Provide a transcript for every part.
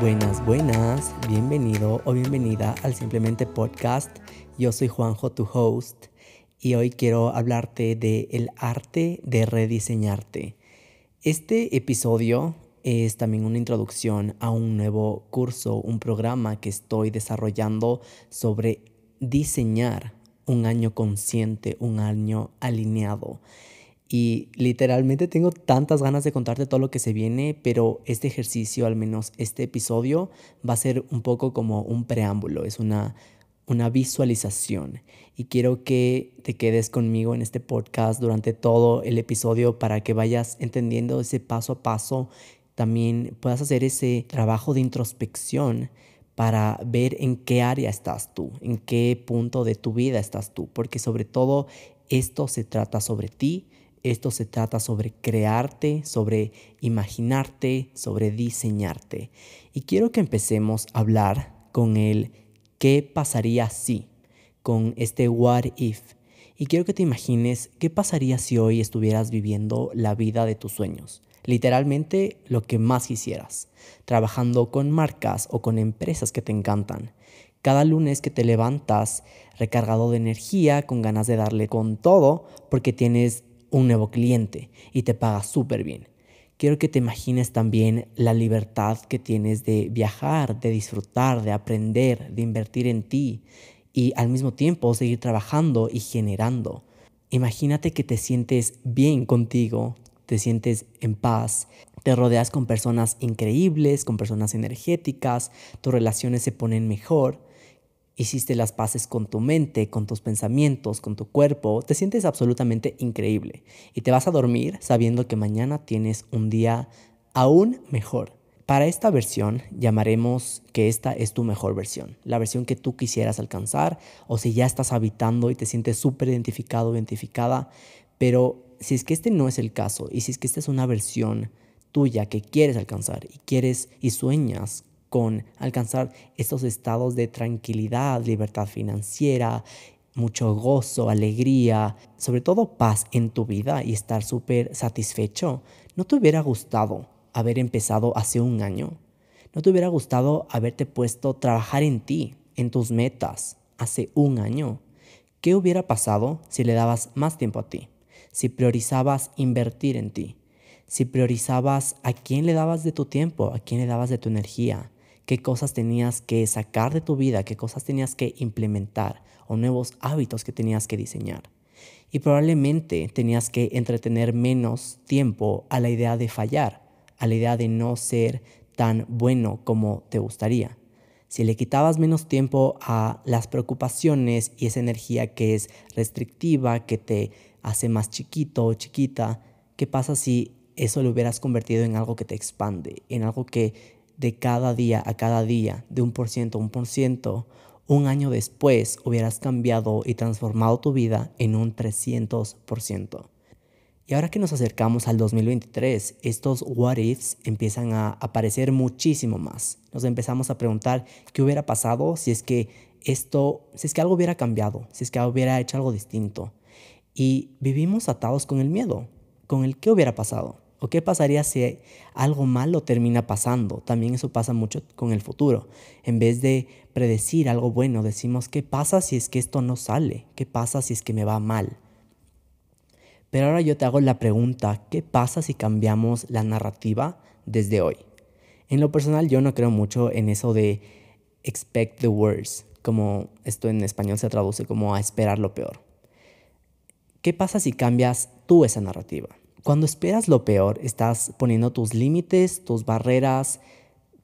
Buenas, buenas, bienvenido o bienvenida al Simplemente Podcast. Yo soy Juanjo, tu host, y hoy quiero hablarte de el arte de rediseñarte. Este episodio es también una introducción a un nuevo curso, un programa que estoy desarrollando sobre diseñar un año consciente, un año alineado. Y literalmente tengo tantas ganas de contarte todo lo que se viene, pero este ejercicio, al menos este episodio, va a ser un poco como un preámbulo, es una, una visualización. Y quiero que te quedes conmigo en este podcast durante todo el episodio para que vayas entendiendo ese paso a paso. También puedas hacer ese trabajo de introspección para ver en qué área estás tú, en qué punto de tu vida estás tú, porque sobre todo esto se trata sobre ti, esto se trata sobre crearte, sobre imaginarte, sobre diseñarte. Y quiero que empecemos a hablar con el qué pasaría si, con este what if. Y quiero que te imagines qué pasaría si hoy estuvieras viviendo la vida de tus sueños. Literalmente lo que más quisieras, trabajando con marcas o con empresas que te encantan. Cada lunes que te levantas recargado de energía, con ganas de darle con todo, porque tienes un nuevo cliente y te paga súper bien. Quiero que te imagines también la libertad que tienes de viajar, de disfrutar, de aprender, de invertir en ti y al mismo tiempo seguir trabajando y generando. Imagínate que te sientes bien contigo, te sientes en paz, te rodeas con personas increíbles, con personas energéticas, tus relaciones se ponen mejor. Hiciste las paces con tu mente, con tus pensamientos, con tu cuerpo, te sientes absolutamente increíble. Y te vas a dormir sabiendo que mañana tienes un día aún mejor. Para esta versión llamaremos que esta es tu mejor versión, la versión que tú quisieras alcanzar o si ya estás habitando y te sientes súper identificado identificada, pero si es que este no es el caso y si es que esta es una versión tuya que quieres alcanzar y quieres y sueñas con alcanzar estos estados de tranquilidad, libertad financiera, mucho gozo, alegría, sobre todo paz en tu vida y estar súper satisfecho, ¿no te hubiera gustado haber empezado hace un año? ¿No te hubiera gustado haberte puesto trabajar en ti, en tus metas, hace un año? ¿Qué hubiera pasado si le dabas más tiempo a ti? Si priorizabas invertir en ti, si priorizabas a quién le dabas de tu tiempo, a quién le dabas de tu energía, qué cosas tenías que sacar de tu vida, qué cosas tenías que implementar o nuevos hábitos que tenías que diseñar. Y probablemente tenías que entretener menos tiempo a la idea de fallar, a la idea de no ser tan bueno como te gustaría. Si le quitabas menos tiempo a las preocupaciones y esa energía que es restrictiva, que te hace más chiquito o chiquita, ¿qué pasa si eso lo hubieras convertido en algo que te expande, en algo que de cada día a cada día, de un por ciento a un por ciento, un año después hubieras cambiado y transformado tu vida en un 300%. Y ahora que nos acercamos al 2023, estos what ifs empiezan a aparecer muchísimo más. Nos empezamos a preguntar qué hubiera pasado si es que esto, si es que algo hubiera cambiado, si es que hubiera hecho algo distinto. Y vivimos atados con el miedo, con el qué hubiera pasado. ¿O qué pasaría si algo malo termina pasando? También eso pasa mucho con el futuro. En vez de predecir algo bueno, decimos, ¿qué pasa si es que esto no sale? ¿Qué pasa si es que me va mal? Pero ahora yo te hago la pregunta, ¿qué pasa si cambiamos la narrativa desde hoy? En lo personal yo no creo mucho en eso de expect the worst, como esto en español se traduce como a esperar lo peor. ¿Qué pasa si cambias tú esa narrativa? Cuando esperas lo peor, estás poniendo tus límites, tus barreras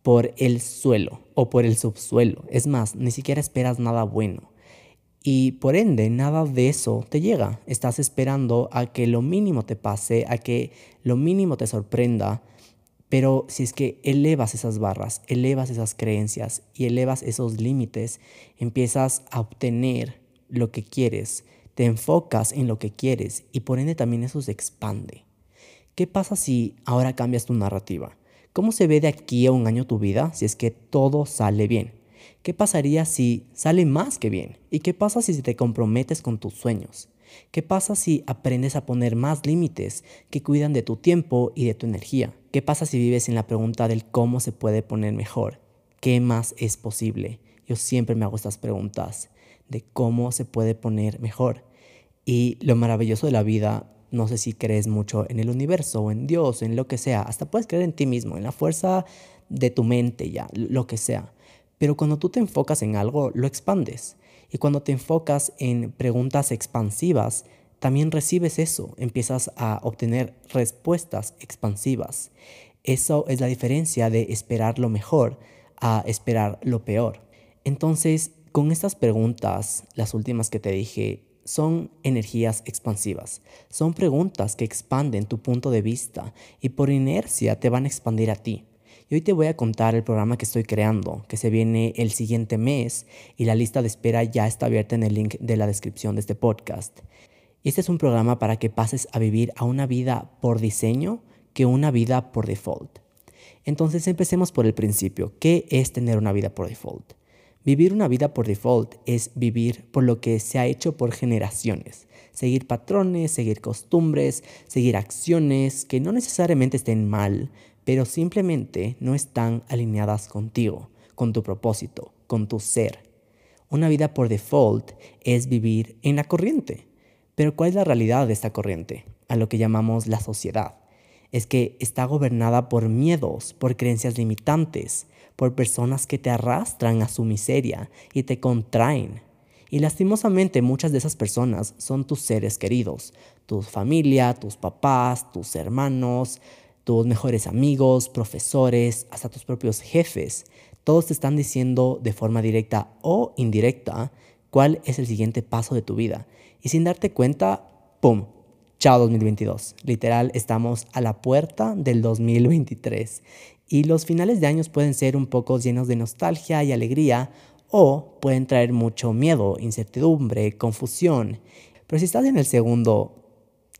por el suelo o por el subsuelo. Es más, ni siquiera esperas nada bueno. Y por ende, nada de eso te llega. Estás esperando a que lo mínimo te pase, a que lo mínimo te sorprenda. Pero si es que elevas esas barras, elevas esas creencias y elevas esos límites, empiezas a obtener lo que quieres te enfocas en lo que quieres y por ende también eso se expande. ¿Qué pasa si ahora cambias tu narrativa? ¿Cómo se ve de aquí a un año tu vida si es que todo sale bien? ¿Qué pasaría si sale más que bien? ¿Y qué pasa si te comprometes con tus sueños? ¿Qué pasa si aprendes a poner más límites que cuidan de tu tiempo y de tu energía? ¿Qué pasa si vives en la pregunta del cómo se puede poner mejor? ¿Qué más es posible? Yo siempre me hago estas preguntas de cómo se puede poner mejor. Y lo maravilloso de la vida, no sé si crees mucho en el universo o en Dios, en lo que sea, hasta puedes creer en ti mismo, en la fuerza de tu mente ya, lo que sea. Pero cuando tú te enfocas en algo, lo expandes. Y cuando te enfocas en preguntas expansivas, también recibes eso, empiezas a obtener respuestas expansivas. Eso es la diferencia de esperar lo mejor a esperar lo peor. Entonces, con estas preguntas, las últimas que te dije, son energías expansivas. Son preguntas que expanden tu punto de vista y por inercia te van a expandir a ti. Y hoy te voy a contar el programa que estoy creando, que se viene el siguiente mes y la lista de espera ya está abierta en el link de la descripción de este podcast. Este es un programa para que pases a vivir a una vida por diseño que una vida por default. Entonces empecemos por el principio. ¿Qué es tener una vida por default? Vivir una vida por default es vivir por lo que se ha hecho por generaciones. Seguir patrones, seguir costumbres, seguir acciones que no necesariamente estén mal, pero simplemente no están alineadas contigo, con tu propósito, con tu ser. Una vida por default es vivir en la corriente. Pero ¿cuál es la realidad de esta corriente? A lo que llamamos la sociedad. Es que está gobernada por miedos, por creencias limitantes, por personas que te arrastran a su miseria y te contraen. Y lastimosamente muchas de esas personas son tus seres queridos, tu familia, tus papás, tus hermanos, tus mejores amigos, profesores, hasta tus propios jefes, todos te están diciendo de forma directa o indirecta cuál es el siguiente paso de tu vida. Y sin darte cuenta, ¡pum! Chao 2022. Literal, estamos a la puerta del 2023. Y los finales de años pueden ser un poco llenos de nostalgia y alegría o pueden traer mucho miedo, incertidumbre, confusión. Pero si estás en el segundo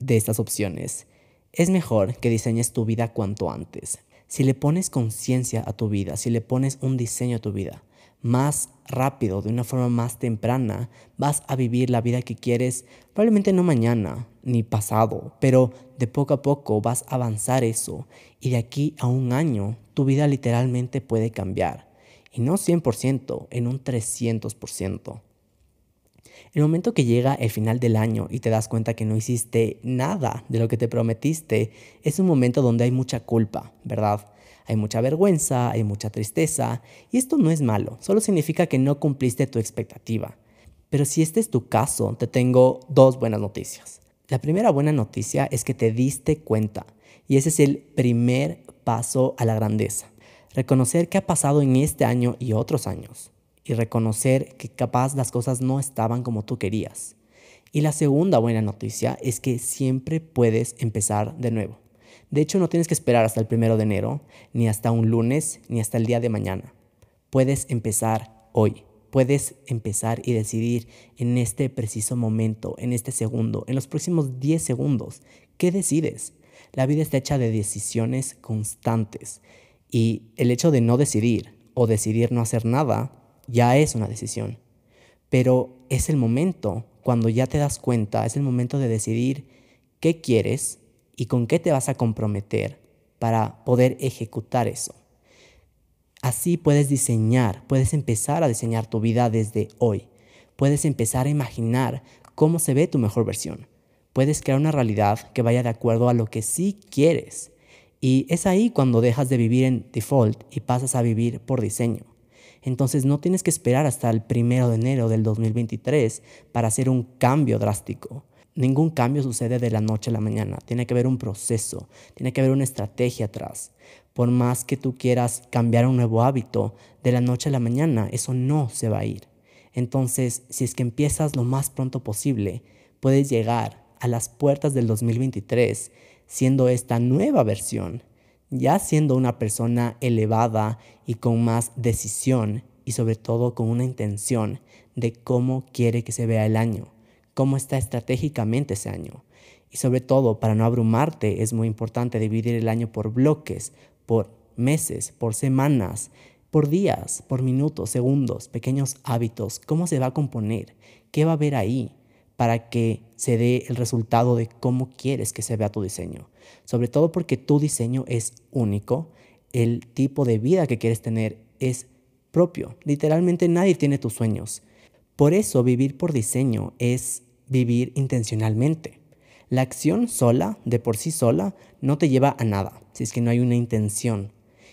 de estas opciones, es mejor que diseñes tu vida cuanto antes. Si le pones conciencia a tu vida, si le pones un diseño a tu vida, más rápido, de una forma más temprana, vas a vivir la vida que quieres, probablemente no mañana ni pasado, pero de poco a poco vas a avanzar eso y de aquí a un año tu vida literalmente puede cambiar. Y no 100%, en un 300%. El momento que llega el final del año y te das cuenta que no hiciste nada de lo que te prometiste, es un momento donde hay mucha culpa, ¿verdad? Hay mucha vergüenza, hay mucha tristeza, y esto no es malo, solo significa que no cumpliste tu expectativa. Pero si este es tu caso, te tengo dos buenas noticias. La primera buena noticia es que te diste cuenta, y ese es el primer paso a la grandeza. Reconocer qué ha pasado en este año y otros años y reconocer que capaz las cosas no estaban como tú querías. Y la segunda buena noticia es que siempre puedes empezar de nuevo. De hecho, no tienes que esperar hasta el primero de enero, ni hasta un lunes, ni hasta el día de mañana. Puedes empezar hoy. Puedes empezar y decidir en este preciso momento, en este segundo, en los próximos 10 segundos. ¿Qué decides? La vida está hecha de decisiones constantes. Y el hecho de no decidir o decidir no hacer nada ya es una decisión. Pero es el momento, cuando ya te das cuenta, es el momento de decidir qué quieres y con qué te vas a comprometer para poder ejecutar eso. Así puedes diseñar, puedes empezar a diseñar tu vida desde hoy. Puedes empezar a imaginar cómo se ve tu mejor versión. Puedes crear una realidad que vaya de acuerdo a lo que sí quieres. Y es ahí cuando dejas de vivir en default y pasas a vivir por diseño. Entonces no tienes que esperar hasta el primero de enero del 2023 para hacer un cambio drástico. Ningún cambio sucede de la noche a la mañana. Tiene que haber un proceso, tiene que haber una estrategia atrás. Por más que tú quieras cambiar un nuevo hábito de la noche a la mañana, eso no se va a ir. Entonces, si es que empiezas lo más pronto posible, puedes llegar a las puertas del 2023 siendo esta nueva versión ya siendo una persona elevada y con más decisión y sobre todo con una intención de cómo quiere que se vea el año, cómo está estratégicamente ese año. Y sobre todo, para no abrumarte, es muy importante dividir el año por bloques, por meses, por semanas, por días, por minutos, segundos, pequeños hábitos, cómo se va a componer, qué va a haber ahí para que se dé el resultado de cómo quieres que se vea tu diseño. Sobre todo porque tu diseño es único, el tipo de vida que quieres tener es propio. Literalmente nadie tiene tus sueños. Por eso vivir por diseño es vivir intencionalmente. La acción sola, de por sí sola, no te lleva a nada, si es que no hay una intención.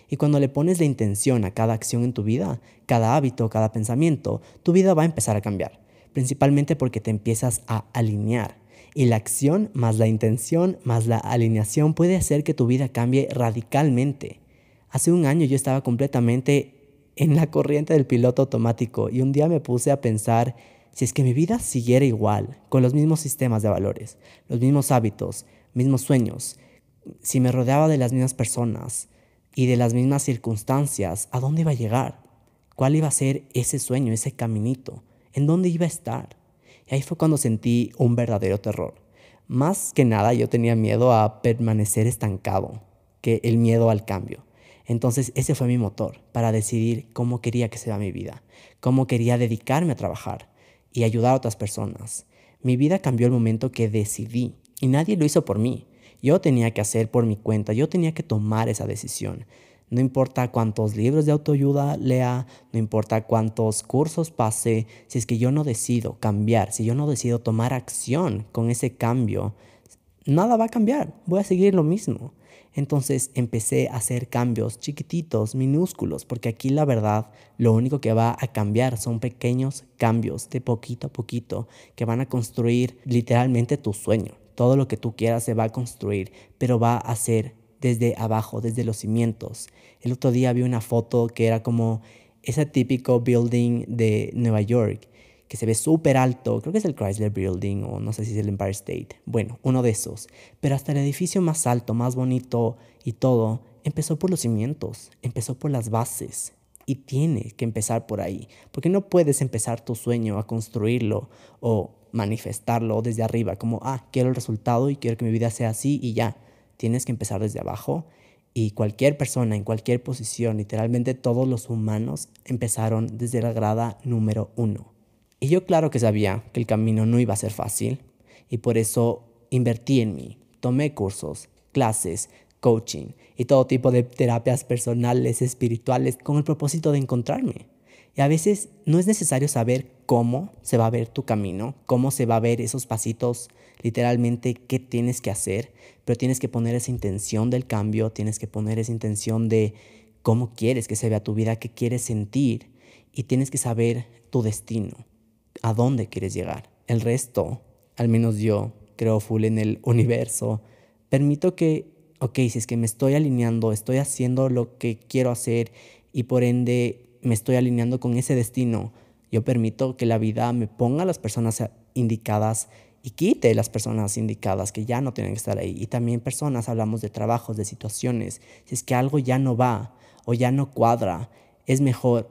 Y cuando le pones la intención a cada acción en tu vida, cada hábito, cada pensamiento, tu vida va a empezar a cambiar principalmente porque te empiezas a alinear. Y la acción más la intención más la alineación puede hacer que tu vida cambie radicalmente. Hace un año yo estaba completamente en la corriente del piloto automático y un día me puse a pensar si es que mi vida siguiera igual, con los mismos sistemas de valores, los mismos hábitos, mismos sueños, si me rodeaba de las mismas personas y de las mismas circunstancias, ¿a dónde iba a llegar? ¿Cuál iba a ser ese sueño, ese caminito? en dónde iba a estar. Y ahí fue cuando sentí un verdadero terror. Más que nada yo tenía miedo a permanecer estancado, que el miedo al cambio. Entonces ese fue mi motor para decidir cómo quería que sea mi vida, cómo quería dedicarme a trabajar y ayudar a otras personas. Mi vida cambió el momento que decidí y nadie lo hizo por mí. Yo tenía que hacer por mi cuenta, yo tenía que tomar esa decisión. No importa cuántos libros de autoayuda lea, no importa cuántos cursos pase, si es que yo no decido cambiar, si yo no decido tomar acción con ese cambio, nada va a cambiar, voy a seguir lo mismo. Entonces empecé a hacer cambios chiquititos, minúsculos, porque aquí la verdad lo único que va a cambiar son pequeños cambios de poquito a poquito que van a construir literalmente tu sueño. Todo lo que tú quieras se va a construir, pero va a ser desde abajo, desde los cimientos. El otro día vi una foto que era como ese típico building de Nueva York, que se ve súper alto, creo que es el Chrysler Building o no sé si es el Empire State, bueno, uno de esos, pero hasta el edificio más alto, más bonito y todo, empezó por los cimientos, empezó por las bases. Y tiene que empezar por ahí, porque no puedes empezar tu sueño a construirlo o manifestarlo desde arriba, como, ah, quiero el resultado y quiero que mi vida sea así y ya tienes que empezar desde abajo y cualquier persona en cualquier posición, literalmente todos los humanos empezaron desde la grada número uno. Y yo claro que sabía que el camino no iba a ser fácil y por eso invertí en mí, tomé cursos, clases, coaching y todo tipo de terapias personales, espirituales, con el propósito de encontrarme. Y a veces no es necesario saber cómo se va a ver tu camino, cómo se va a ver esos pasitos literalmente qué tienes que hacer, pero tienes que poner esa intención del cambio, tienes que poner esa intención de cómo quieres que se vea tu vida, qué quieres sentir y tienes que saber tu destino, a dónde quieres llegar. El resto, al menos yo, creo full en el universo, permito que, ok, si es que me estoy alineando, estoy haciendo lo que quiero hacer y por ende me estoy alineando con ese destino, yo permito que la vida me ponga a las personas indicadas y quite las personas indicadas que ya no tienen que estar ahí. Y también personas, hablamos de trabajos, de situaciones. Si es que algo ya no va o ya no cuadra, es mejor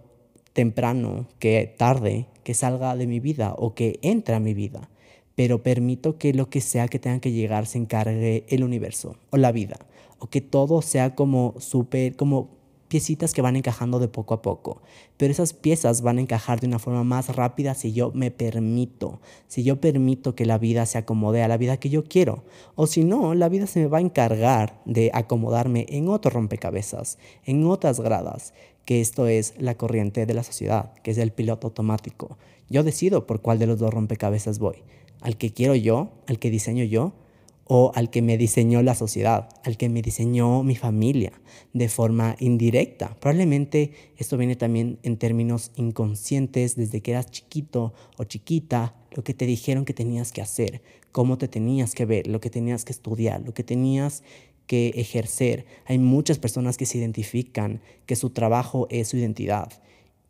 temprano que tarde que salga de mi vida o que entre a mi vida. Pero permito que lo que sea que tenga que llegar se encargue el universo o la vida. O que todo sea como súper, como piecitas que van encajando de poco a poco. Pero esas piezas van a encajar de una forma más rápida si yo me permito, si yo permito que la vida se acomode a la vida que yo quiero. O si no, la vida se me va a encargar de acomodarme en otro rompecabezas, en otras gradas, que esto es la corriente de la sociedad, que es el piloto automático. Yo decido por cuál de los dos rompecabezas voy. Al que quiero yo, al que diseño yo, o al que me diseñó la sociedad, al que me diseñó mi familia de forma indirecta. Probablemente esto viene también en términos inconscientes desde que eras chiquito o chiquita, lo que te dijeron que tenías que hacer, cómo te tenías que ver, lo que tenías que estudiar, lo que tenías que ejercer. Hay muchas personas que se identifican que su trabajo es su identidad,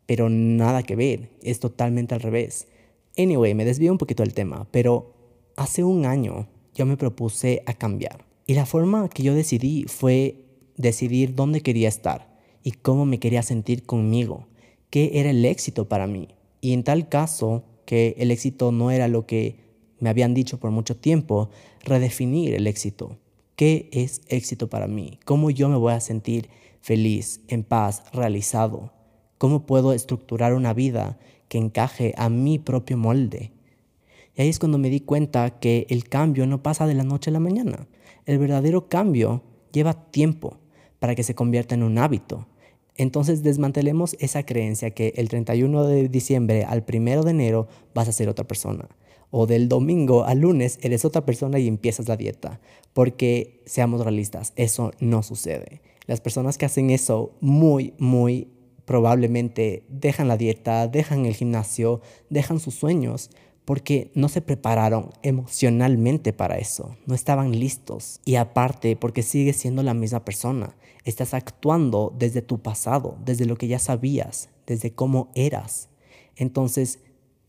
pero nada que ver, es totalmente al revés. Anyway, me desvío un poquito del tema, pero hace un año yo me propuse a cambiar. Y la forma que yo decidí fue decidir dónde quería estar y cómo me quería sentir conmigo, qué era el éxito para mí. Y en tal caso que el éxito no era lo que me habían dicho por mucho tiempo, redefinir el éxito. ¿Qué es éxito para mí? ¿Cómo yo me voy a sentir feliz, en paz, realizado? ¿Cómo puedo estructurar una vida que encaje a mi propio molde? Y ahí es cuando me di cuenta que el cambio no pasa de la noche a la mañana. El verdadero cambio lleva tiempo para que se convierta en un hábito. Entonces desmantelemos esa creencia que el 31 de diciembre al 1 de enero vas a ser otra persona. O del domingo al lunes eres otra persona y empiezas la dieta. Porque seamos realistas, eso no sucede. Las personas que hacen eso muy, muy probablemente dejan la dieta, dejan el gimnasio, dejan sus sueños porque no se prepararon emocionalmente para eso, no estaban listos. Y aparte, porque sigues siendo la misma persona, estás actuando desde tu pasado, desde lo que ya sabías, desde cómo eras. Entonces,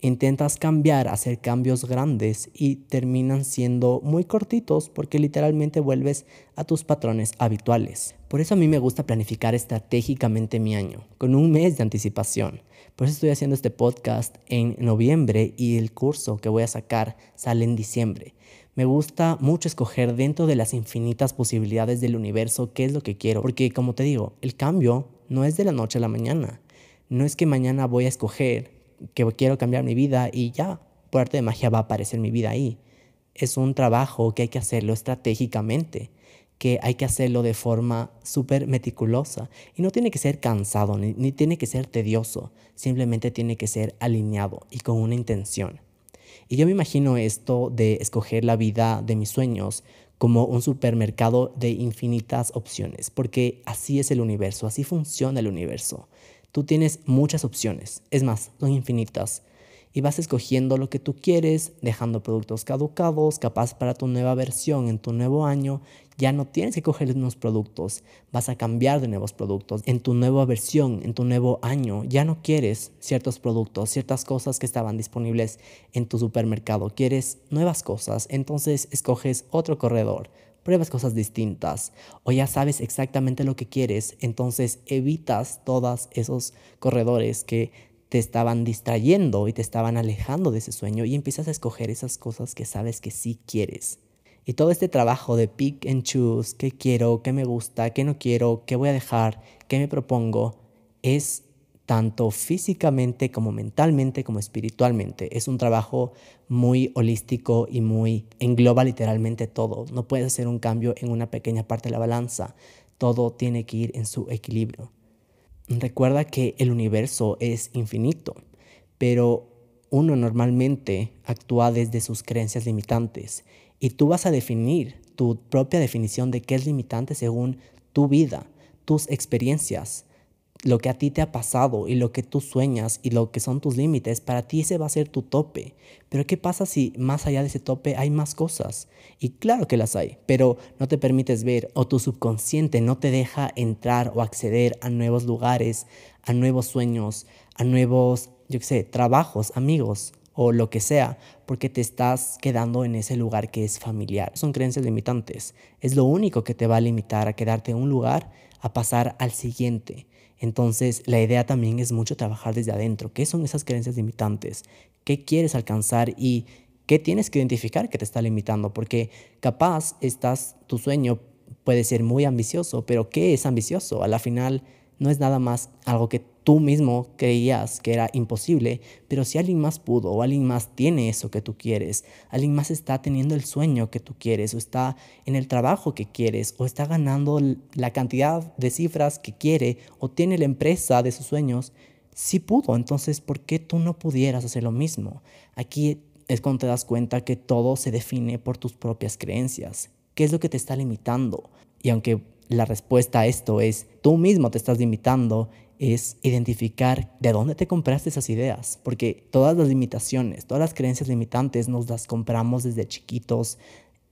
intentas cambiar, hacer cambios grandes y terminan siendo muy cortitos porque literalmente vuelves a tus patrones habituales. Por eso a mí me gusta planificar estratégicamente mi año, con un mes de anticipación. Por eso estoy haciendo este podcast en noviembre y el curso que voy a sacar sale en diciembre. Me gusta mucho escoger dentro de las infinitas posibilidades del universo qué es lo que quiero, porque como te digo, el cambio no es de la noche a la mañana. No es que mañana voy a escoger que quiero cambiar mi vida y ya, por arte de magia va a aparecer mi vida ahí. Es un trabajo que hay que hacerlo estratégicamente, que hay que hacerlo de forma súper meticulosa. Y no tiene que ser cansado, ni, ni tiene que ser tedioso, simplemente tiene que ser alineado y con una intención. Y yo me imagino esto de escoger la vida de mis sueños como un supermercado de infinitas opciones, porque así es el universo, así funciona el universo. Tú tienes muchas opciones, es más, son infinitas. Y vas escogiendo lo que tú quieres, dejando productos caducados, capaz para tu nueva versión en tu nuevo año. Ya no tienes que coger unos productos, vas a cambiar de nuevos productos. En tu nueva versión, en tu nuevo año, ya no quieres ciertos productos, ciertas cosas que estaban disponibles en tu supermercado. Quieres nuevas cosas, entonces escoges otro corredor, pruebas cosas distintas o ya sabes exactamente lo que quieres, entonces evitas todos esos corredores que te estaban distrayendo y te estaban alejando de ese sueño y empiezas a escoger esas cosas que sabes que sí quieres. Y todo este trabajo de pick and choose, qué quiero, qué me gusta, qué no quiero, qué voy a dejar, qué me propongo, es tanto físicamente como mentalmente como espiritualmente. Es un trabajo muy holístico y muy engloba literalmente todo. No puedes hacer un cambio en una pequeña parte de la balanza. Todo tiene que ir en su equilibrio. Recuerda que el universo es infinito, pero uno normalmente actúa desde sus creencias limitantes y tú vas a definir tu propia definición de qué es limitante según tu vida, tus experiencias, lo que a ti te ha pasado y lo que tú sueñas y lo que son tus límites, para ti ese va a ser tu tope. Pero ¿qué pasa si más allá de ese tope hay más cosas? Y claro que las hay, pero no te permites ver o tu subconsciente no te deja entrar o acceder a nuevos lugares, a nuevos sueños, a nuevos, yo qué sé, trabajos, amigos o lo que sea, porque te estás quedando en ese lugar que es familiar. Son creencias limitantes. Es lo único que te va a limitar a quedarte en un lugar, a pasar al siguiente. Entonces, la idea también es mucho trabajar desde adentro. ¿Qué son esas creencias limitantes? ¿Qué quieres alcanzar y qué tienes que identificar que te está limitando? Porque capaz estás, tu sueño puede ser muy ambicioso, pero ¿qué es ambicioso? A la final no es nada más algo que tú mismo creías que era imposible, pero si alguien más pudo o alguien más tiene eso que tú quieres, alguien más está teniendo el sueño que tú quieres o está en el trabajo que quieres o está ganando la cantidad de cifras que quiere o tiene la empresa de sus sueños, sí pudo, entonces ¿por qué tú no pudieras hacer lo mismo? Aquí es cuando te das cuenta que todo se define por tus propias creencias. ¿Qué es lo que te está limitando? Y aunque la respuesta a esto es tú mismo te estás limitando, es identificar de dónde te compraste esas ideas, porque todas las limitaciones, todas las creencias limitantes nos las compramos desde chiquitos,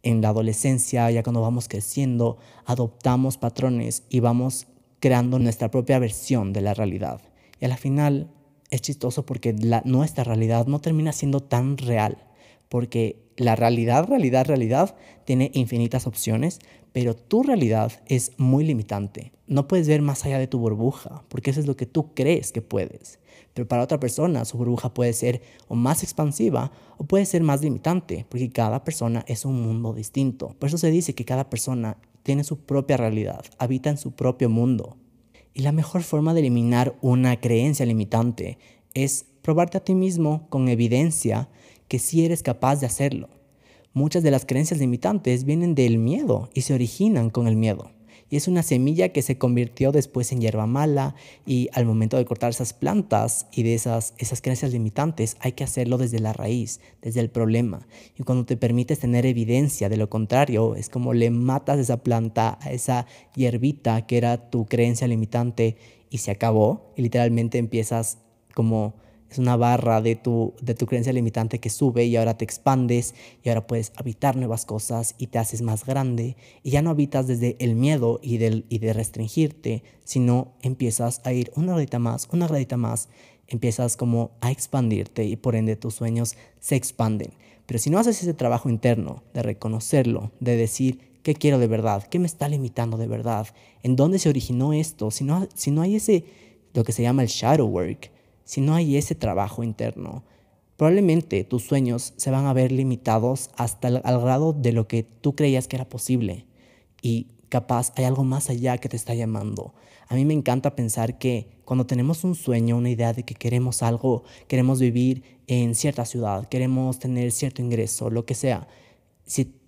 en la adolescencia, ya cuando vamos creciendo, adoptamos patrones y vamos creando nuestra propia versión de la realidad. Y al final es chistoso porque la, nuestra realidad no termina siendo tan real, porque la realidad, realidad, realidad tiene infinitas opciones, pero tu realidad es muy limitante. No puedes ver más allá de tu burbuja, porque eso es lo que tú crees que puedes. Pero para otra persona su burbuja puede ser o más expansiva o puede ser más limitante, porque cada persona es un mundo distinto. Por eso se dice que cada persona tiene su propia realidad, habita en su propio mundo. Y la mejor forma de eliminar una creencia limitante es probarte a ti mismo con evidencia que sí eres capaz de hacerlo. Muchas de las creencias limitantes vienen del miedo y se originan con el miedo. Y es una semilla que se convirtió después en hierba mala y al momento de cortar esas plantas y de esas, esas creencias limitantes hay que hacerlo desde la raíz, desde el problema. Y cuando te permites tener evidencia de lo contrario, es como le matas esa planta a esa hierbita que era tu creencia limitante y se acabó y literalmente empiezas como es una barra de tu, de tu creencia limitante que sube y ahora te expandes y ahora puedes habitar nuevas cosas y te haces más grande y ya no habitas desde el miedo y, del, y de restringirte, sino empiezas a ir una gradita más, una gradita más, empiezas como a expandirte y por ende tus sueños se expanden. Pero si no haces ese trabajo interno de reconocerlo, de decir, ¿qué quiero de verdad? ¿Qué me está limitando de verdad? ¿En dónde se originó esto? Si no, si no hay ese, lo que se llama el shadow work, si no hay ese trabajo interno, probablemente tus sueños se van a ver limitados hasta el, grado de lo que tú creías que era posible. Y capaz hay algo más allá que te está llamando. A mí me encanta pensar que cuando tenemos un sueño, una idea de que queremos algo, queremos vivir en cierta ciudad, queremos tener cierto ingreso, lo que sea,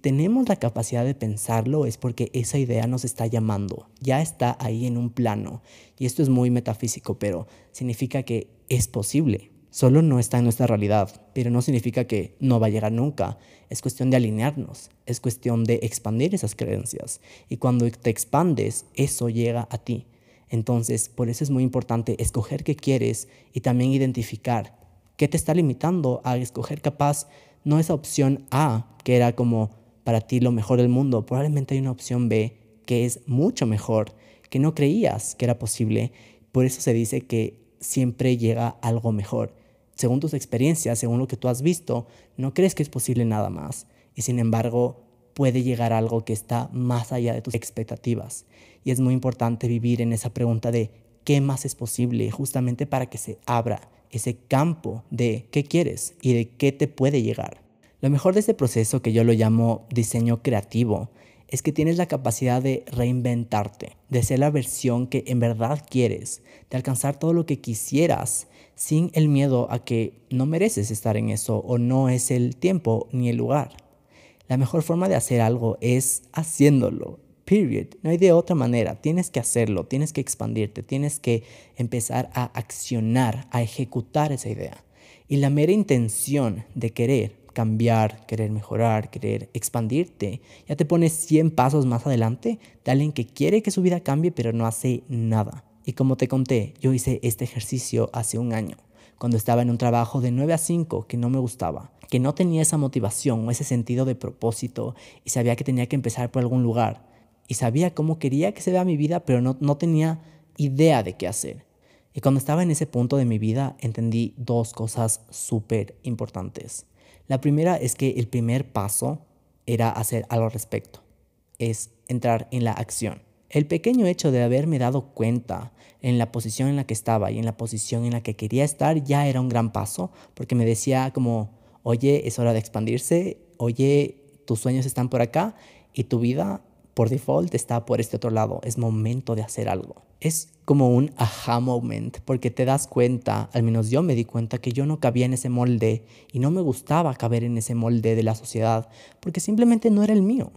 tenemos la capacidad de pensarlo es porque esa idea nos está llamando, ya está ahí en un plano. Y esto es muy metafísico, pero significa que es posible. Solo no está en nuestra realidad, pero no significa que no va a llegar nunca. Es cuestión de alinearnos, es cuestión de expandir esas creencias. Y cuando te expandes, eso llega a ti. Entonces, por eso es muy importante escoger qué quieres y también identificar qué te está limitando a escoger capaz no esa opción A, que era como para ti lo mejor del mundo, probablemente hay una opción B que es mucho mejor, que no creías que era posible. Por eso se dice que siempre llega algo mejor. Según tus experiencias, según lo que tú has visto, no crees que es posible nada más. Y sin embargo, puede llegar algo que está más allá de tus expectativas. Y es muy importante vivir en esa pregunta de qué más es posible, justamente para que se abra ese campo de qué quieres y de qué te puede llegar. Lo mejor de este proceso que yo lo llamo diseño creativo es que tienes la capacidad de reinventarte, de ser la versión que en verdad quieres, de alcanzar todo lo que quisieras sin el miedo a que no mereces estar en eso o no es el tiempo ni el lugar. La mejor forma de hacer algo es haciéndolo, Period. No hay de otra manera. Tienes que hacerlo, tienes que expandirte, tienes que empezar a accionar, a ejecutar esa idea. Y la mera intención de querer cambiar, querer mejorar, querer expandirte, ya te pones 100 pasos más adelante de alguien que quiere que su vida cambie pero no hace nada. Y como te conté, yo hice este ejercicio hace un año, cuando estaba en un trabajo de 9 a 5 que no me gustaba, que no tenía esa motivación o ese sentido de propósito y sabía que tenía que empezar por algún lugar y sabía cómo quería que se vea mi vida, pero no, no tenía idea de qué hacer. Y cuando estaba en ese punto de mi vida, entendí dos cosas súper importantes. La primera es que el primer paso era hacer algo al respecto, es entrar en la acción. El pequeño hecho de haberme dado cuenta en la posición en la que estaba y en la posición en la que quería estar ya era un gran paso, porque me decía como, oye, es hora de expandirse, oye, tus sueños están por acá y tu vida por default está por este otro lado. Es momento de hacer algo. Es como un aha moment porque te das cuenta, al menos yo me di cuenta que yo no cabía en ese molde y no me gustaba caber en ese molde de la sociedad porque simplemente no era el mío.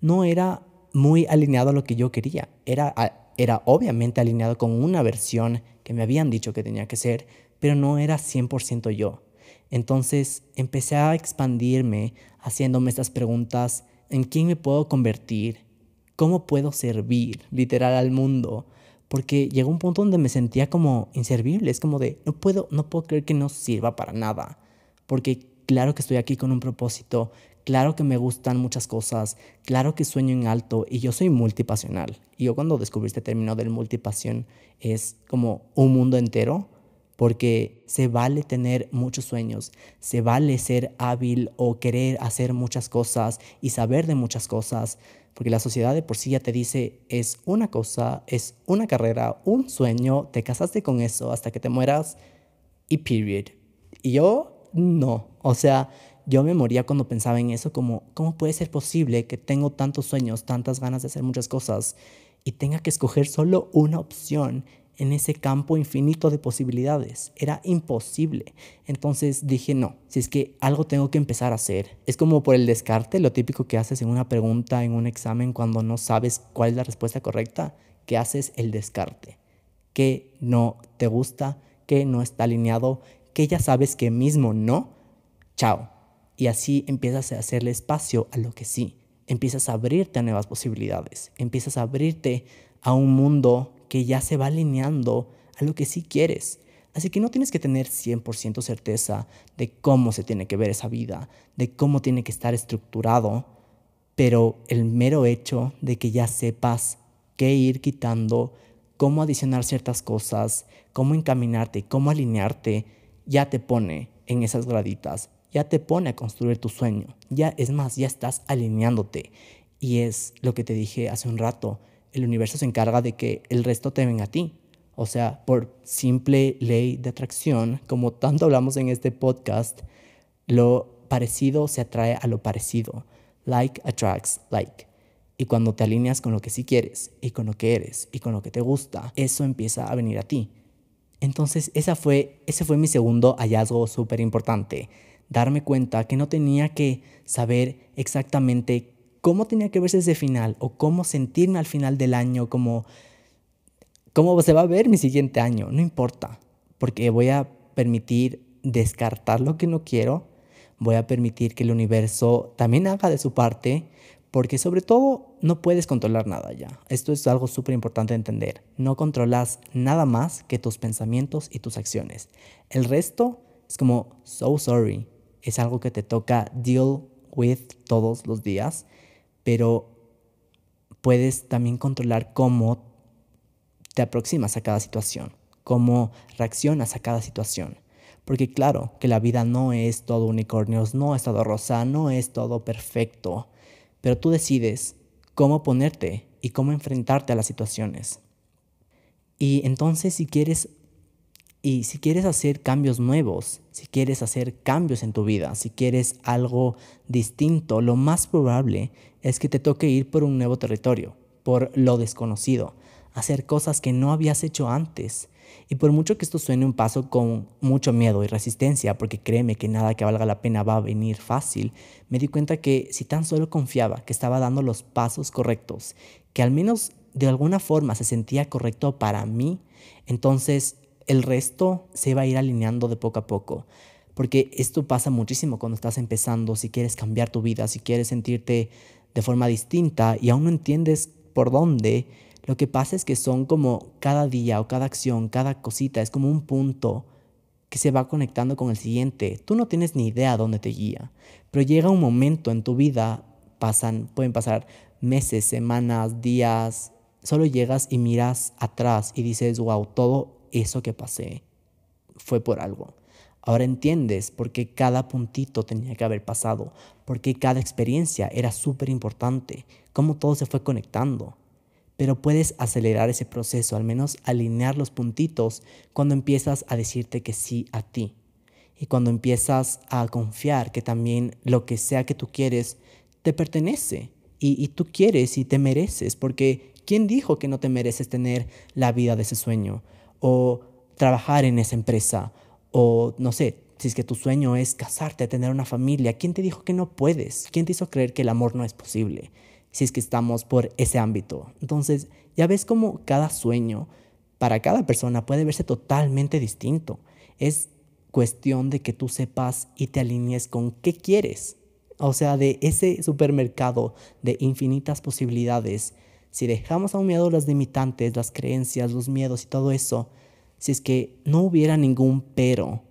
No era muy alineado a lo que yo quería. Era, era obviamente alineado con una versión que me habían dicho que tenía que ser, pero no era 100% yo. Entonces empecé a expandirme haciéndome estas preguntas, ¿en quién me puedo convertir? ¿Cómo puedo servir literal al mundo? Porque llegó un punto donde me sentía como inservible, es como de, no puedo, no puedo creer que no sirva para nada, porque claro que estoy aquí con un propósito, claro que me gustan muchas cosas, claro que sueño en alto y yo soy multipasional. Y yo cuando descubrí este término del multipasión es como un mundo entero, porque se vale tener muchos sueños, se vale ser hábil o querer hacer muchas cosas y saber de muchas cosas, porque la sociedad de por sí ya te dice, es una cosa, es una carrera, un sueño, te casaste con eso hasta que te mueras y period. Y yo no, o sea, yo me moría cuando pensaba en eso, como, ¿cómo puede ser posible que tengo tantos sueños, tantas ganas de hacer muchas cosas y tenga que escoger solo una opción en ese campo infinito de posibilidades. Era imposible. Entonces dije, no, si es que algo tengo que empezar a hacer. Es como por el descarte, lo típico que haces en una pregunta, en un examen, cuando no sabes cuál es la respuesta correcta, que haces el descarte. Que no te gusta, que no está alineado, que ya sabes que mismo no, chao. Y así empiezas a hacerle espacio a lo que sí. Empiezas a abrirte a nuevas posibilidades. Empiezas a abrirte a un mundo que ya se va alineando a lo que sí quieres. Así que no tienes que tener 100% certeza de cómo se tiene que ver esa vida, de cómo tiene que estar estructurado, pero el mero hecho de que ya sepas qué ir quitando, cómo adicionar ciertas cosas, cómo encaminarte, cómo alinearte, ya te pone en esas graditas, ya te pone a construir tu sueño, ya es más, ya estás alineándote. Y es lo que te dije hace un rato, el universo se encarga de que el resto te venga a ti. O sea, por simple ley de atracción, como tanto hablamos en este podcast, lo parecido se atrae a lo parecido. Like attracts like. Y cuando te alineas con lo que sí quieres y con lo que eres y con lo que te gusta, eso empieza a venir a ti. Entonces, esa fue, ese fue mi segundo hallazgo súper importante. Darme cuenta que no tenía que saber exactamente cómo tenía que verse ese final o cómo sentirme al final del año, como cómo se va a ver mi siguiente año, no importa, porque voy a permitir descartar lo que no quiero, voy a permitir que el universo también haga de su parte, porque sobre todo no puedes controlar nada ya. Esto es algo súper importante de entender. No controlas nada más que tus pensamientos y tus acciones. El resto es como, so sorry, es algo que te toca deal with todos los días pero puedes también controlar cómo te aproximas a cada situación, cómo reaccionas a cada situación. Porque claro, que la vida no es todo unicornios, no es todo rosa, no es todo perfecto, pero tú decides cómo ponerte y cómo enfrentarte a las situaciones. Y entonces si quieres y si quieres hacer cambios nuevos, si quieres hacer cambios en tu vida, si quieres algo distinto, lo más probable es que te toque ir por un nuevo territorio, por lo desconocido, hacer cosas que no habías hecho antes. Y por mucho que esto suene un paso con mucho miedo y resistencia, porque créeme que nada que valga la pena va a venir fácil, me di cuenta que si tan solo confiaba que estaba dando los pasos correctos, que al menos de alguna forma se sentía correcto para mí, entonces el resto se va a ir alineando de poco a poco. Porque esto pasa muchísimo cuando estás empezando, si quieres cambiar tu vida, si quieres sentirte de forma distinta y aún no entiendes por dónde, lo que pasa es que son como cada día o cada acción, cada cosita, es como un punto que se va conectando con el siguiente. Tú no tienes ni idea dónde te guía, pero llega un momento en tu vida, pasan, pueden pasar meses, semanas, días, solo llegas y miras atrás y dices, wow, todo eso que pasé fue por algo. Ahora entiendes por qué cada puntito tenía que haber pasado, por qué cada experiencia era súper importante, cómo todo se fue conectando. Pero puedes acelerar ese proceso, al menos alinear los puntitos cuando empiezas a decirte que sí a ti. Y cuando empiezas a confiar que también lo que sea que tú quieres te pertenece. Y, y tú quieres y te mereces, porque ¿quién dijo que no te mereces tener la vida de ese sueño? O trabajar en esa empresa, o no sé, si es que tu sueño es casarte, tener una familia, ¿quién te dijo que no puedes? ¿Quién te hizo creer que el amor no es posible? Si es que estamos por ese ámbito. Entonces, ya ves cómo cada sueño para cada persona puede verse totalmente distinto. Es cuestión de que tú sepas y te alinees con qué quieres. O sea, de ese supermercado de infinitas posibilidades, si dejamos a un miedo las limitantes, las creencias, los miedos y todo eso, si es que no hubiera ningún pero,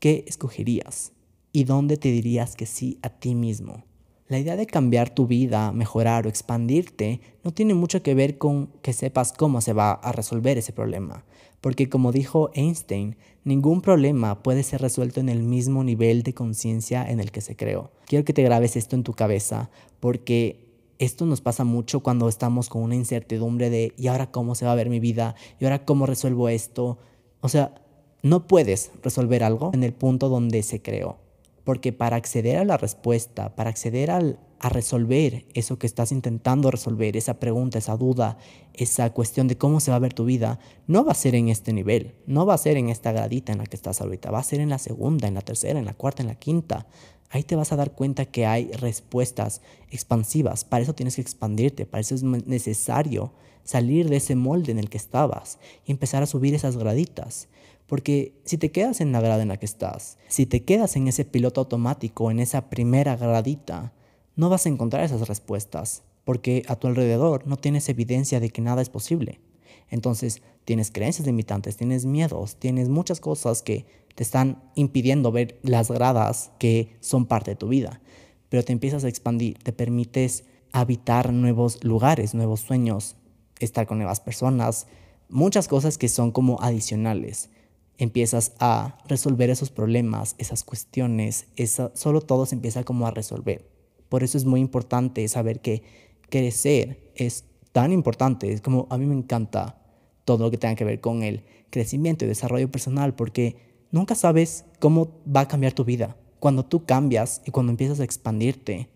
¿qué escogerías? ¿Y dónde te dirías que sí a ti mismo? La idea de cambiar tu vida, mejorar o expandirte no tiene mucho que ver con que sepas cómo se va a resolver ese problema, porque como dijo Einstein, ningún problema puede ser resuelto en el mismo nivel de conciencia en el que se creó. Quiero que te grabes esto en tu cabeza, porque esto nos pasa mucho cuando estamos con una incertidumbre de ¿y ahora cómo se va a ver mi vida? ¿Y ahora cómo resuelvo esto? O sea, no puedes resolver algo en el punto donde se creó. Porque para acceder a la respuesta, para acceder al, a resolver eso que estás intentando resolver, esa pregunta, esa duda, esa cuestión de cómo se va a ver tu vida, no va a ser en este nivel, no va a ser en esta gradita en la que estás ahorita, va a ser en la segunda, en la tercera, en la cuarta, en la quinta. Ahí te vas a dar cuenta que hay respuestas expansivas. Para eso tienes que expandirte, para eso es necesario salir de ese molde en el que estabas y empezar a subir esas graditas. Porque si te quedas en la grada en la que estás, si te quedas en ese piloto automático, en esa primera gradita, no vas a encontrar esas respuestas, porque a tu alrededor no tienes evidencia de que nada es posible. Entonces tienes creencias limitantes, tienes miedos, tienes muchas cosas que te están impidiendo ver las gradas que son parte de tu vida. Pero te empiezas a expandir, te permites habitar nuevos lugares, nuevos sueños, estar con nuevas personas, muchas cosas que son como adicionales. Empiezas a resolver esos problemas, esas cuestiones, esa, solo todo se empieza como a resolver. Por eso es muy importante saber que crecer es tan importante. Es como a mí me encanta todo lo que tenga que ver con el crecimiento y desarrollo personal porque nunca sabes cómo va a cambiar tu vida. Cuando tú cambias y cuando empiezas a expandirte,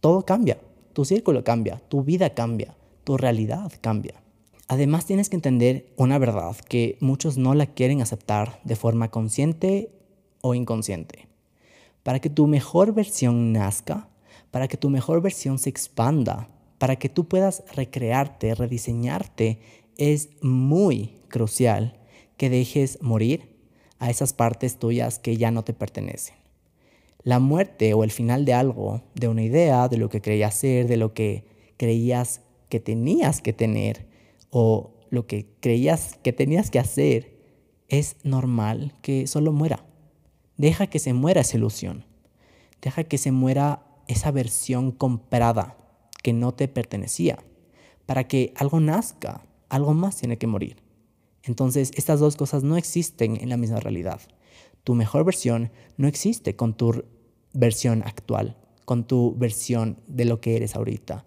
todo cambia. Tu círculo cambia, tu vida cambia, tu realidad cambia. Además tienes que entender una verdad que muchos no la quieren aceptar de forma consciente o inconsciente. Para que tu mejor versión nazca, para que tu mejor versión se expanda, para que tú puedas recrearte, rediseñarte, es muy crucial que dejes morir a esas partes tuyas que ya no te pertenecen. La muerte o el final de algo, de una idea, de lo que creías ser, de lo que creías que tenías que tener o lo que creías que tenías que hacer, es normal que solo muera. Deja que se muera esa ilusión. Deja que se muera esa versión comprada que no te pertenecía. Para que algo nazca, algo más tiene que morir. Entonces, estas dos cosas no existen en la misma realidad. Tu mejor versión no existe con tu versión actual, con tu versión de lo que eres ahorita.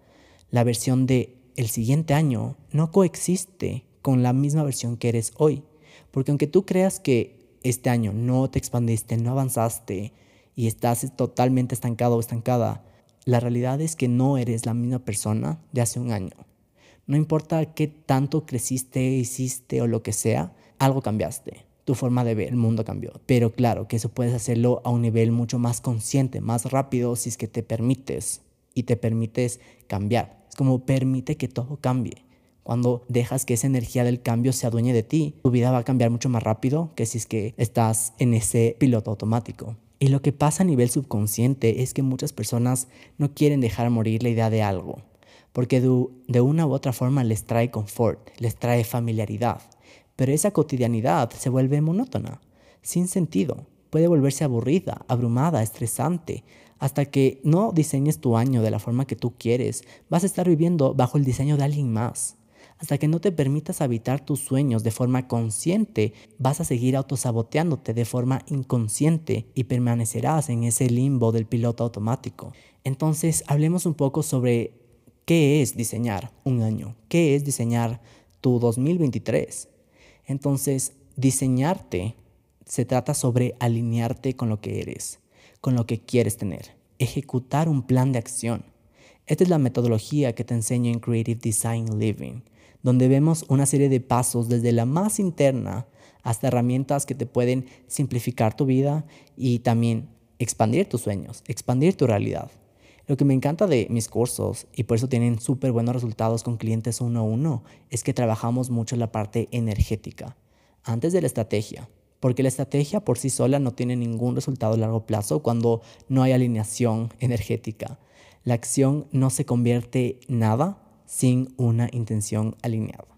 La versión de el siguiente año no coexiste con la misma versión que eres hoy. Porque aunque tú creas que este año no te expandiste, no avanzaste, y estás totalmente estancado o estancada, la realidad es que no eres la misma persona de hace un año. No importa qué tanto creciste, hiciste o lo que sea, algo cambiaste. Tu forma de ver el mundo cambió. Pero claro que eso puedes hacerlo a un nivel mucho más consciente, más rápido, si es que te permites y te permites cambiar. Es como permite que todo cambie. Cuando dejas que esa energía del cambio se adueñe de ti, tu vida va a cambiar mucho más rápido que si es que estás en ese piloto automático. Y lo que pasa a nivel subconsciente es que muchas personas no quieren dejar morir la idea de algo, porque de, una u otra forma les trae confort, les trae familiaridad, pero esa cotidianidad se vuelve monótona, sin sentido, puede volverse aburrida, abrumada, estresante, hasta que no diseñes tu año de la forma que tú quieres, vas a estar viviendo bajo el diseño de alguien más. Hasta que no te permitas habitar tus sueños de forma consciente, vas a seguir autosaboteándote de forma inconsciente y permanecerás en ese limbo del piloto automático. Entonces, hablemos un poco sobre qué es diseñar un año, qué es diseñar tu 2023. Entonces, diseñarte se trata sobre alinearte con lo que eres, con lo que quieres tener, ejecutar un plan de acción. Esta es la metodología que te enseño en Creative Design Living donde vemos una serie de pasos desde la más interna hasta herramientas que te pueden simplificar tu vida y también expandir tus sueños, expandir tu realidad. Lo que me encanta de mis cursos, y por eso tienen súper buenos resultados con clientes uno a uno, es que trabajamos mucho la parte energética, antes de la estrategia. Porque la estrategia por sí sola no tiene ningún resultado a largo plazo cuando no hay alineación energética. La acción no se convierte nada sin una intención alineada.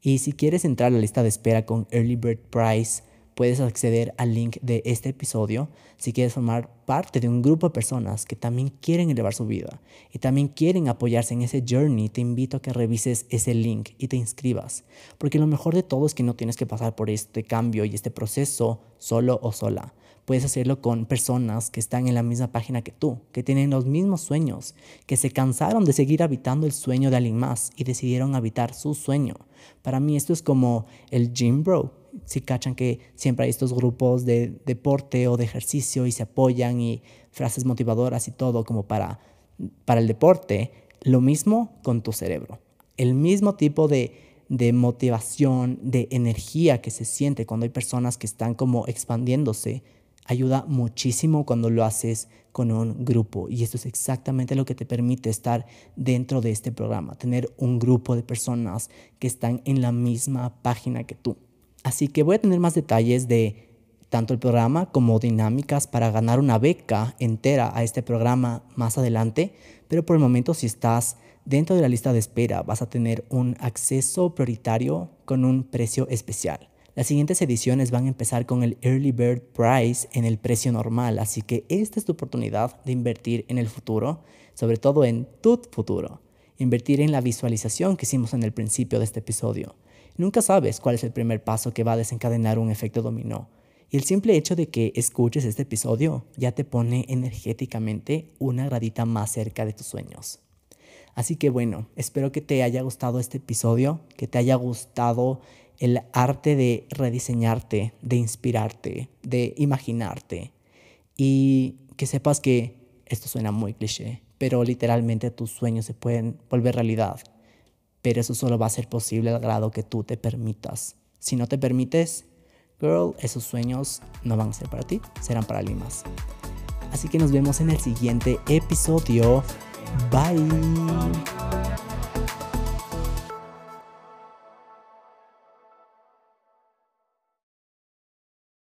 Y si quieres entrar a la lista de espera con Early Bird Price, puedes acceder al link de este episodio si quieres formar parte de un grupo de personas que también quieren elevar su vida y también quieren apoyarse en ese journey. Te invito a que revises ese link y te inscribas, porque lo mejor de todo es que no tienes que pasar por este cambio y este proceso solo o sola. Puedes hacerlo con personas que están en la misma página que tú, que tienen los mismos sueños, que se cansaron de seguir habitando el sueño de alguien más y decidieron habitar su sueño. Para mí esto es como el gym bro, si cachan que siempre hay estos grupos de deporte o de ejercicio y se apoyan y frases motivadoras y todo como para, para el deporte, lo mismo con tu cerebro. El mismo tipo de, de motivación, de energía que se siente cuando hay personas que están como expandiéndose, ayuda muchísimo cuando lo haces con un grupo. Y esto es exactamente lo que te permite estar dentro de este programa, tener un grupo de personas que están en la misma página que tú. Así que voy a tener más detalles de tanto el programa como dinámicas para ganar una beca entera a este programa más adelante, pero por el momento si estás dentro de la lista de espera vas a tener un acceso prioritario con un precio especial. Las siguientes ediciones van a empezar con el Early Bird Price en el precio normal, así que esta es tu oportunidad de invertir en el futuro, sobre todo en tu futuro. Invertir en la visualización que hicimos en el principio de este episodio. Nunca sabes cuál es el primer paso que va a desencadenar un efecto dominó. Y el simple hecho de que escuches este episodio ya te pone energéticamente una gradita más cerca de tus sueños. Así que bueno, espero que te haya gustado este episodio, que te haya gustado el arte de rediseñarte, de inspirarte, de imaginarte. Y que sepas que esto suena muy cliché, pero literalmente tus sueños se pueden volver realidad. Pero eso solo va a ser posible al grado que tú te permitas. Si no te permites, girl, esos sueños no van a ser para ti, serán para alguien más. Así que nos vemos en el siguiente episodio. Bye.